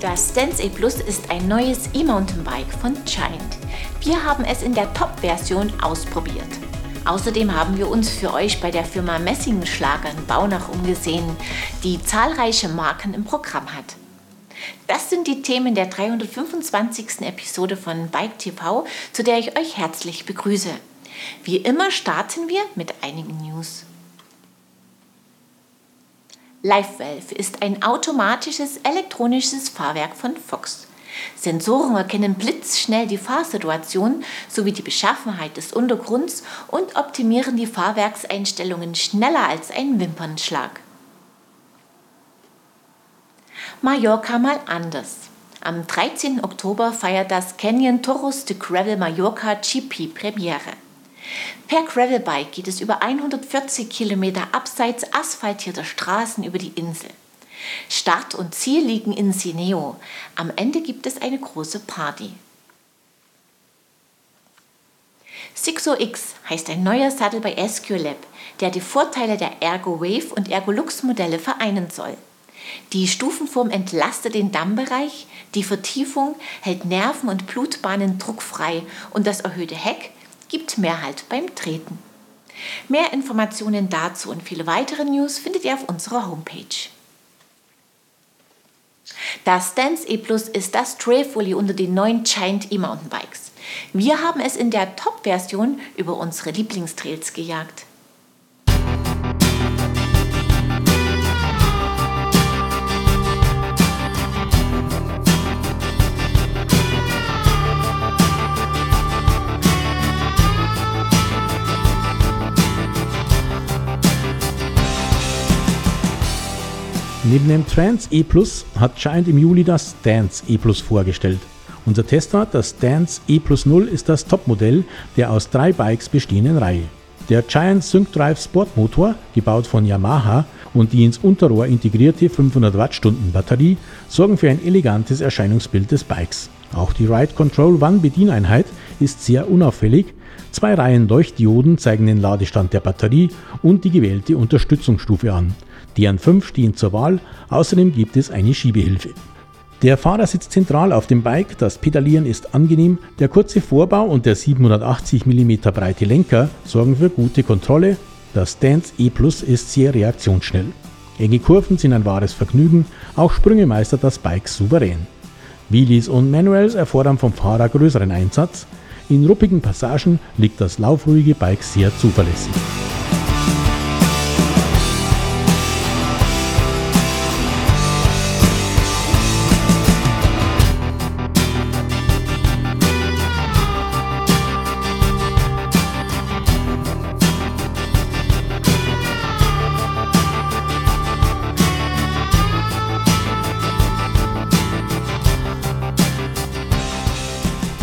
Das Stance A Plus ist ein neues E-Mountainbike von Giant. Wir haben es in der Top-Version ausprobiert. Außerdem haben wir uns für euch bei der Firma Messingschlager in Baunach umgesehen, die zahlreiche Marken im Programm hat. Das sind die Themen der 325. Episode von Bike TV, zu der ich euch herzlich begrüße. Wie immer starten wir mit einigen News. LiveValve ist ein automatisches elektronisches Fahrwerk von Fox. Sensoren erkennen blitzschnell die Fahrsituation sowie die Beschaffenheit des Untergrunds und optimieren die Fahrwerkseinstellungen schneller als ein Wimpernschlag. Mallorca mal anders. Am 13. Oktober feiert das Canyon Toros de Gravel Mallorca GP Premiere. Per Gravelbike geht es über 140 Kilometer abseits asphaltierter Straßen über die Insel. Start und Ziel liegen in Sineo. Am Ende gibt es eine große Party. Sixo X heißt ein neuer Sattel bei SQLab, der die Vorteile der Ergo Wave und Ergo Lux Modelle vereinen soll. Die Stufenform entlastet den Dammbereich, die Vertiefung hält Nerven und Blutbahnen druckfrei und das erhöhte Heck gibt mehr Halt beim Treten. Mehr Informationen dazu und viele weitere News findet ihr auf unserer Homepage. Das Dance E Plus ist das Trailfully unter den neuen Giant E-Mountainbikes. Wir haben es in der Top-Version über unsere Lieblingstrails gejagt. Neben dem Trans E Plus hat Giant im Juli das Dance E Plus vorgestellt. Unser Testrat, das Dance E Plus 0, ist das Topmodell der aus drei Bikes bestehenden Reihe. Der Giant Sync Drive Sportmotor, gebaut von Yamaha, und die ins Unterrohr integrierte 500 Wattstunden Batterie sorgen für ein elegantes Erscheinungsbild des Bikes. Auch die Ride Control One Bedieneinheit ist sehr unauffällig. Zwei Reihen Leuchtdioden zeigen den Ladestand der Batterie und die gewählte Unterstützungsstufe an. Deren fünf stehen zur Wahl, außerdem gibt es eine Schiebehilfe. Der Fahrer sitzt zentral auf dem Bike, das Pedalieren ist angenehm, der kurze Vorbau und der 780 mm breite Lenker sorgen für gute Kontrolle, das Stance E Plus ist sehr reaktionsschnell. Enge Kurven sind ein wahres Vergnügen, auch Sprünge meistert das Bike souverän. Wheelies und Manuals erfordern vom Fahrer größeren Einsatz, in ruppigen Passagen liegt das laufruhige Bike sehr zuverlässig.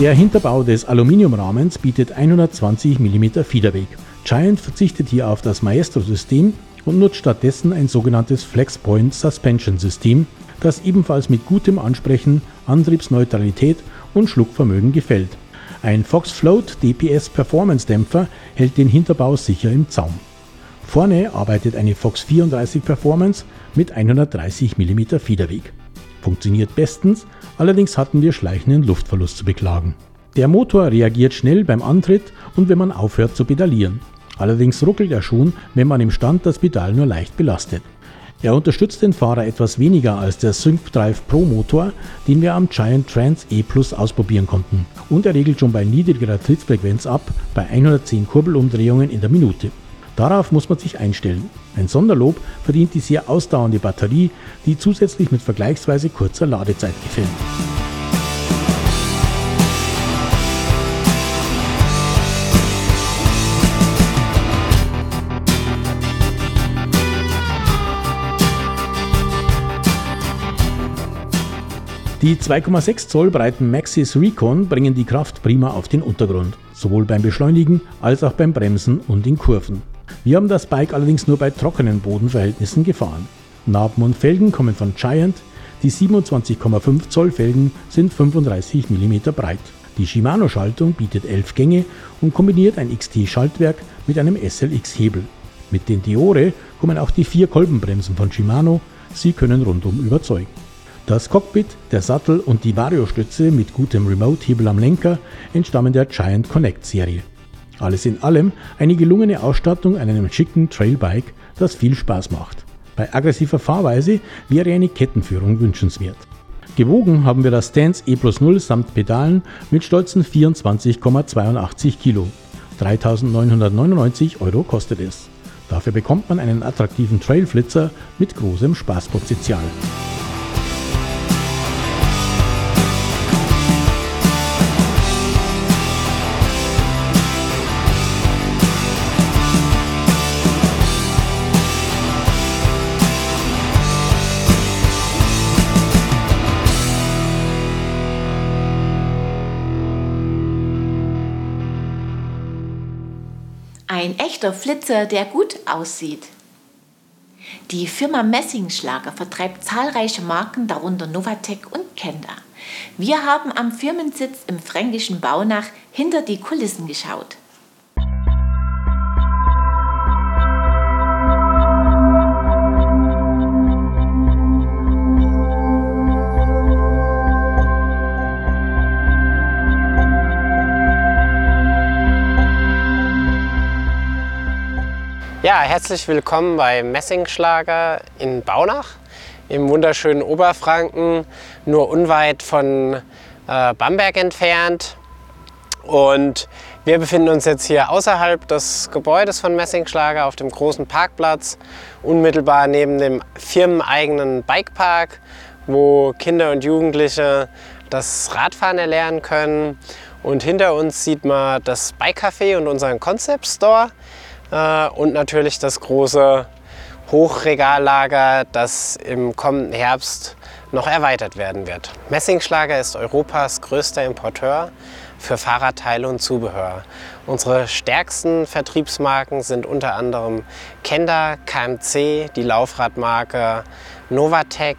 Der Hinterbau des Aluminiumrahmens bietet 120 mm Federweg. Giant verzichtet hier auf das Maestro-System und nutzt stattdessen ein sogenanntes Flexpoint Suspension System, das ebenfalls mit gutem Ansprechen, Antriebsneutralität und Schluckvermögen gefällt. Ein Fox Float DPS Performance Dämpfer hält den Hinterbau sicher im Zaum. Vorne arbeitet eine Fox 34 Performance mit 130 mm Federweg. Funktioniert bestens, allerdings hatten wir schleichenden Luftverlust zu beklagen. Der Motor reagiert schnell beim Antritt und wenn man aufhört zu pedalieren. Allerdings ruckelt er schon, wenn man im Stand das Pedal nur leicht belastet. Er unterstützt den Fahrer etwas weniger als der Sync Drive Pro Motor, den wir am Giant Trans E Plus ausprobieren konnten. Und er regelt schon bei niedrigerer Trittfrequenz ab, bei 110 Kurbelumdrehungen in der Minute. Darauf muss man sich einstellen. Ein Sonderlob verdient die sehr ausdauernde Batterie, die zusätzlich mit vergleichsweise kurzer Ladezeit gefällt. Die 2,6 Zoll breiten Maxis Recon bringen die Kraft prima auf den Untergrund, sowohl beim Beschleunigen als auch beim Bremsen und in Kurven. Wir haben das Bike allerdings nur bei trockenen Bodenverhältnissen gefahren. Narben und Felgen kommen von Giant, die 27,5 Zoll Felgen sind 35 mm breit. Die Shimano-Schaltung bietet 11 Gänge und kombiniert ein XT-Schaltwerk mit einem SLX-Hebel. Mit den Diore kommen auch die vier Kolbenbremsen von Shimano, Sie können rundum überzeugen. Das Cockpit, der Sattel und die Variostütze mit gutem Remote-Hebel am Lenker entstammen der Giant Connect Serie. Alles in allem eine gelungene Ausstattung an einem schicken Trailbike, das viel Spaß macht. Bei aggressiver Fahrweise wäre eine Kettenführung wünschenswert. Gewogen haben wir das Stance E plus 0 samt Pedalen mit stolzen 24,82 Kilo. 3.999 Euro kostet es. Dafür bekommt man einen attraktiven Trailflitzer mit großem Spaßpotenzial. Flitzer, der gut aussieht. Die Firma Messingschlager vertreibt zahlreiche Marken, darunter Novatec und Kenda. Wir haben am Firmensitz im fränkischen Baunach hinter die Kulissen geschaut. Ja, herzlich willkommen bei Messingschlager in Baunach im wunderschönen Oberfranken, nur unweit von äh, Bamberg entfernt. Und wir befinden uns jetzt hier außerhalb des Gebäudes von Messingschlager auf dem großen Parkplatz, unmittelbar neben dem firmeneigenen Bikepark, wo Kinder und Jugendliche das Radfahren erlernen können. Und hinter uns sieht man das Bike Café und unseren Concept Store äh, und natürlich das große Hochregallager, das im kommenden Herbst noch erweitert werden wird. Messingschlager ist Europas größter Importeur für Fahrradteile und Zubehör. Unsere stärksten Vertriebsmarken sind unter anderem Kenda, KMC, die Laufradmarke Novatec,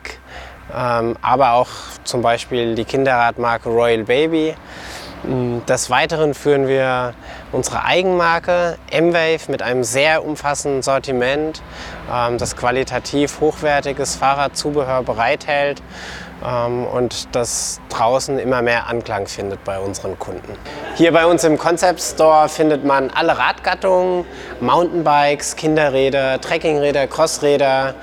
ähm, aber auch zum Beispiel die Kinderradmarke Royal Baby. Des Weiteren führen wir unsere Eigenmarke M-Wave mit einem sehr umfassenden Sortiment, ähm, das qualitativ hochwertiges Fahrradzubehör bereithält ähm, und das draußen immer mehr Anklang findet bei unseren Kunden. Hier bei uns im Concept Store findet man alle Radgattungen, Mountainbikes, Kinderräder, Trekkingräder, Crossräder,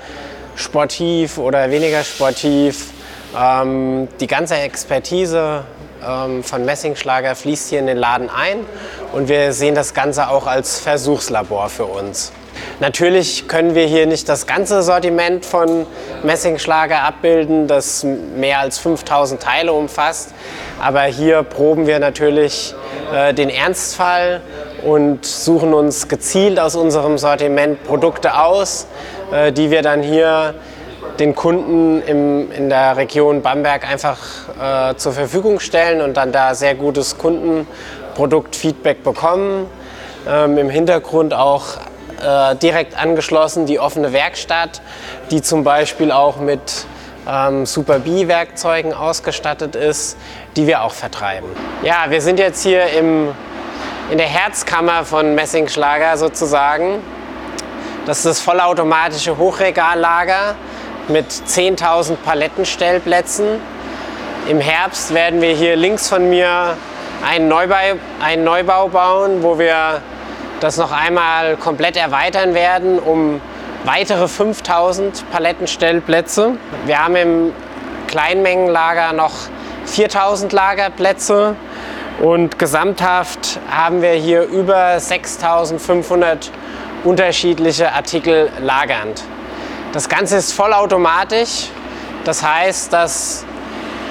sportiv oder weniger sportiv. Ähm, die ganze Expertise ähm, von Messingschlager fließt hier in den Laden ein und wir sehen das Ganze auch als Versuchslabor für uns. Natürlich können wir hier nicht das ganze Sortiment von Messingschlager abbilden, das mehr als 5000 Teile umfasst, aber hier proben wir natürlich äh, den Ernstfall und suchen uns gezielt aus unserem Sortiment Produkte aus, äh, die wir dann hier den Kunden im, in der Region Bamberg einfach äh, zur Verfügung stellen und dann da sehr gutes Kundenproduktfeedback bekommen. Ähm, Im Hintergrund auch äh, direkt angeschlossen die offene Werkstatt, die zum Beispiel auch mit ähm, Super B-Werkzeugen ausgestattet ist, die wir auch vertreiben. Ja, wir sind jetzt hier im, in der Herzkammer von Messingschlager sozusagen. Das ist das vollautomatische Hochregallager mit 10.000 Palettenstellplätzen. Im Herbst werden wir hier links von mir einen Neubau, einen Neubau bauen, wo wir das noch einmal komplett erweitern werden um weitere 5000 Palettenstellplätze. Wir haben im Kleinmengenlager noch 4000 Lagerplätze und gesamthaft haben wir hier über 6500 unterschiedliche Artikel lagernd. Das Ganze ist vollautomatisch. Das heißt, dass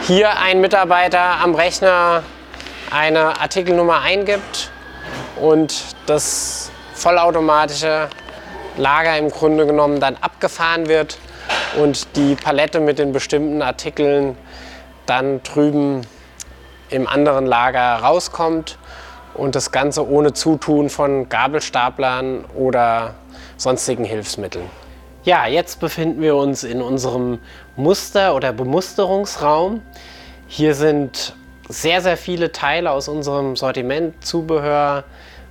hier ein Mitarbeiter am Rechner eine Artikelnummer eingibt und das vollautomatische Lager im Grunde genommen dann abgefahren wird und die Palette mit den bestimmten Artikeln dann drüben im anderen Lager rauskommt und das Ganze ohne Zutun von Gabelstaplern oder sonstigen Hilfsmitteln. Ja, jetzt befinden wir uns in unserem Muster- oder Bemusterungsraum. Hier sind sehr, sehr viele Teile aus unserem Sortiment, Zubehör,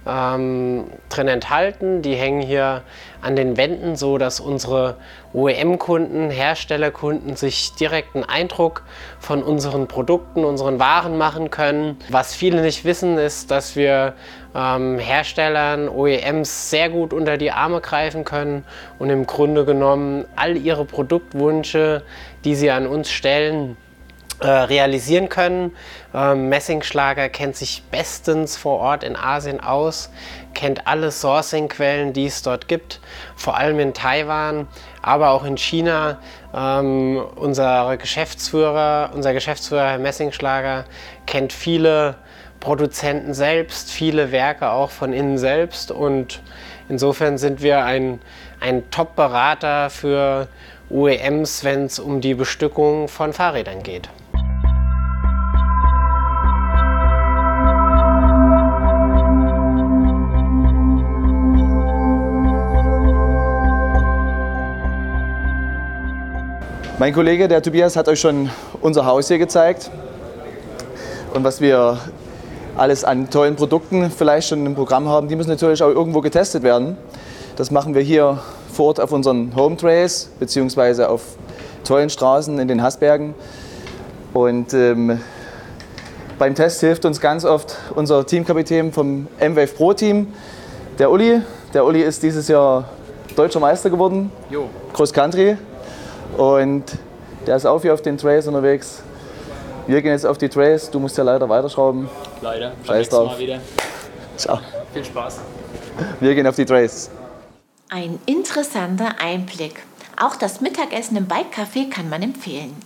ähm, drin enthalten. Die hängen hier an den Wänden, so dass unsere OEM-Kunden, Herstellerkunden sich direkt einen Eindruck von unseren Produkten, unseren Waren machen können. Was viele nicht wissen, ist, dass wir ähm, Herstellern, OEMs sehr gut unter die Arme greifen können und im Grunde genommen all ihre Produktwünsche, die sie an uns stellen, realisieren können. Ähm, Messingschlager kennt sich bestens vor Ort in Asien aus, kennt alle Sourcing-Quellen, die es dort gibt, vor allem in Taiwan, aber auch in China. Ähm, unser Geschäftsführer, unser Geschäftsführer Herr Messingschlager kennt viele Produzenten selbst, viele Werke auch von innen selbst und insofern sind wir ein, ein Top-Berater für OEMs, wenn es um die Bestückung von Fahrrädern geht. Mein Kollege, der Tobias, hat euch schon unser Haus hier gezeigt und was wir alles an tollen Produkten vielleicht schon im Programm haben. Die müssen natürlich auch irgendwo getestet werden. Das machen wir hier vor Ort auf unseren Home Trails beziehungsweise auf tollen Straßen in den Haßbergen. Und ähm, beim Test hilft uns ganz oft unser Teamkapitän vom M-Wave Pro Team, der Uli. Der Uli ist dieses Jahr deutscher Meister geworden, jo. Cross Country. Und der ist auch hier auf den Trails unterwegs. Wir gehen jetzt auf die Trails. Du musst ja leider weiterschrauben. Leider. Scheiß drauf. Mal wieder. Ciao. Viel Spaß. Wir gehen auf die Trails. Ein interessanter Einblick. Auch das Mittagessen im Bike Café kann man empfehlen.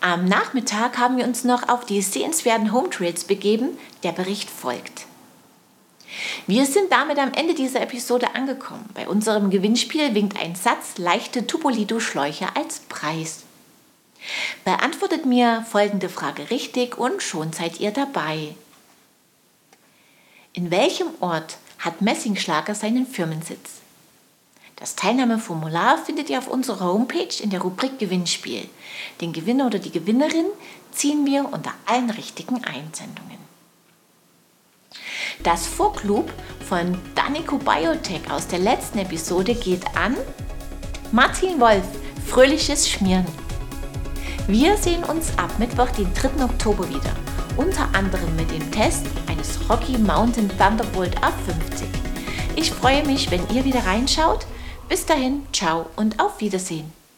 Am Nachmittag haben wir uns noch auf die sehenswerten Home Trails begeben. Der Bericht folgt. Wir sind damit am Ende dieser Episode angekommen. Bei unserem Gewinnspiel winkt ein Satz leichte Tupolido-Schläuche als Preis. Beantwortet mir folgende Frage richtig und schon seid ihr dabei. In welchem Ort hat Messingschlager seinen Firmensitz? Das Teilnahmeformular findet ihr auf unserer Homepage in der Rubrik Gewinnspiel. Den Gewinner oder die Gewinnerin ziehen wir unter allen richtigen Einsendungen. Das Vorklub von Danico Biotech aus der letzten Episode geht an Martin Wolf, fröhliches Schmieren. Wir sehen uns ab Mittwoch, den 3. Oktober wieder, unter anderem mit dem Test eines Rocky Mountain Thunderbolt A50. Ich freue mich, wenn ihr wieder reinschaut. Bis dahin, ciao und auf Wiedersehen.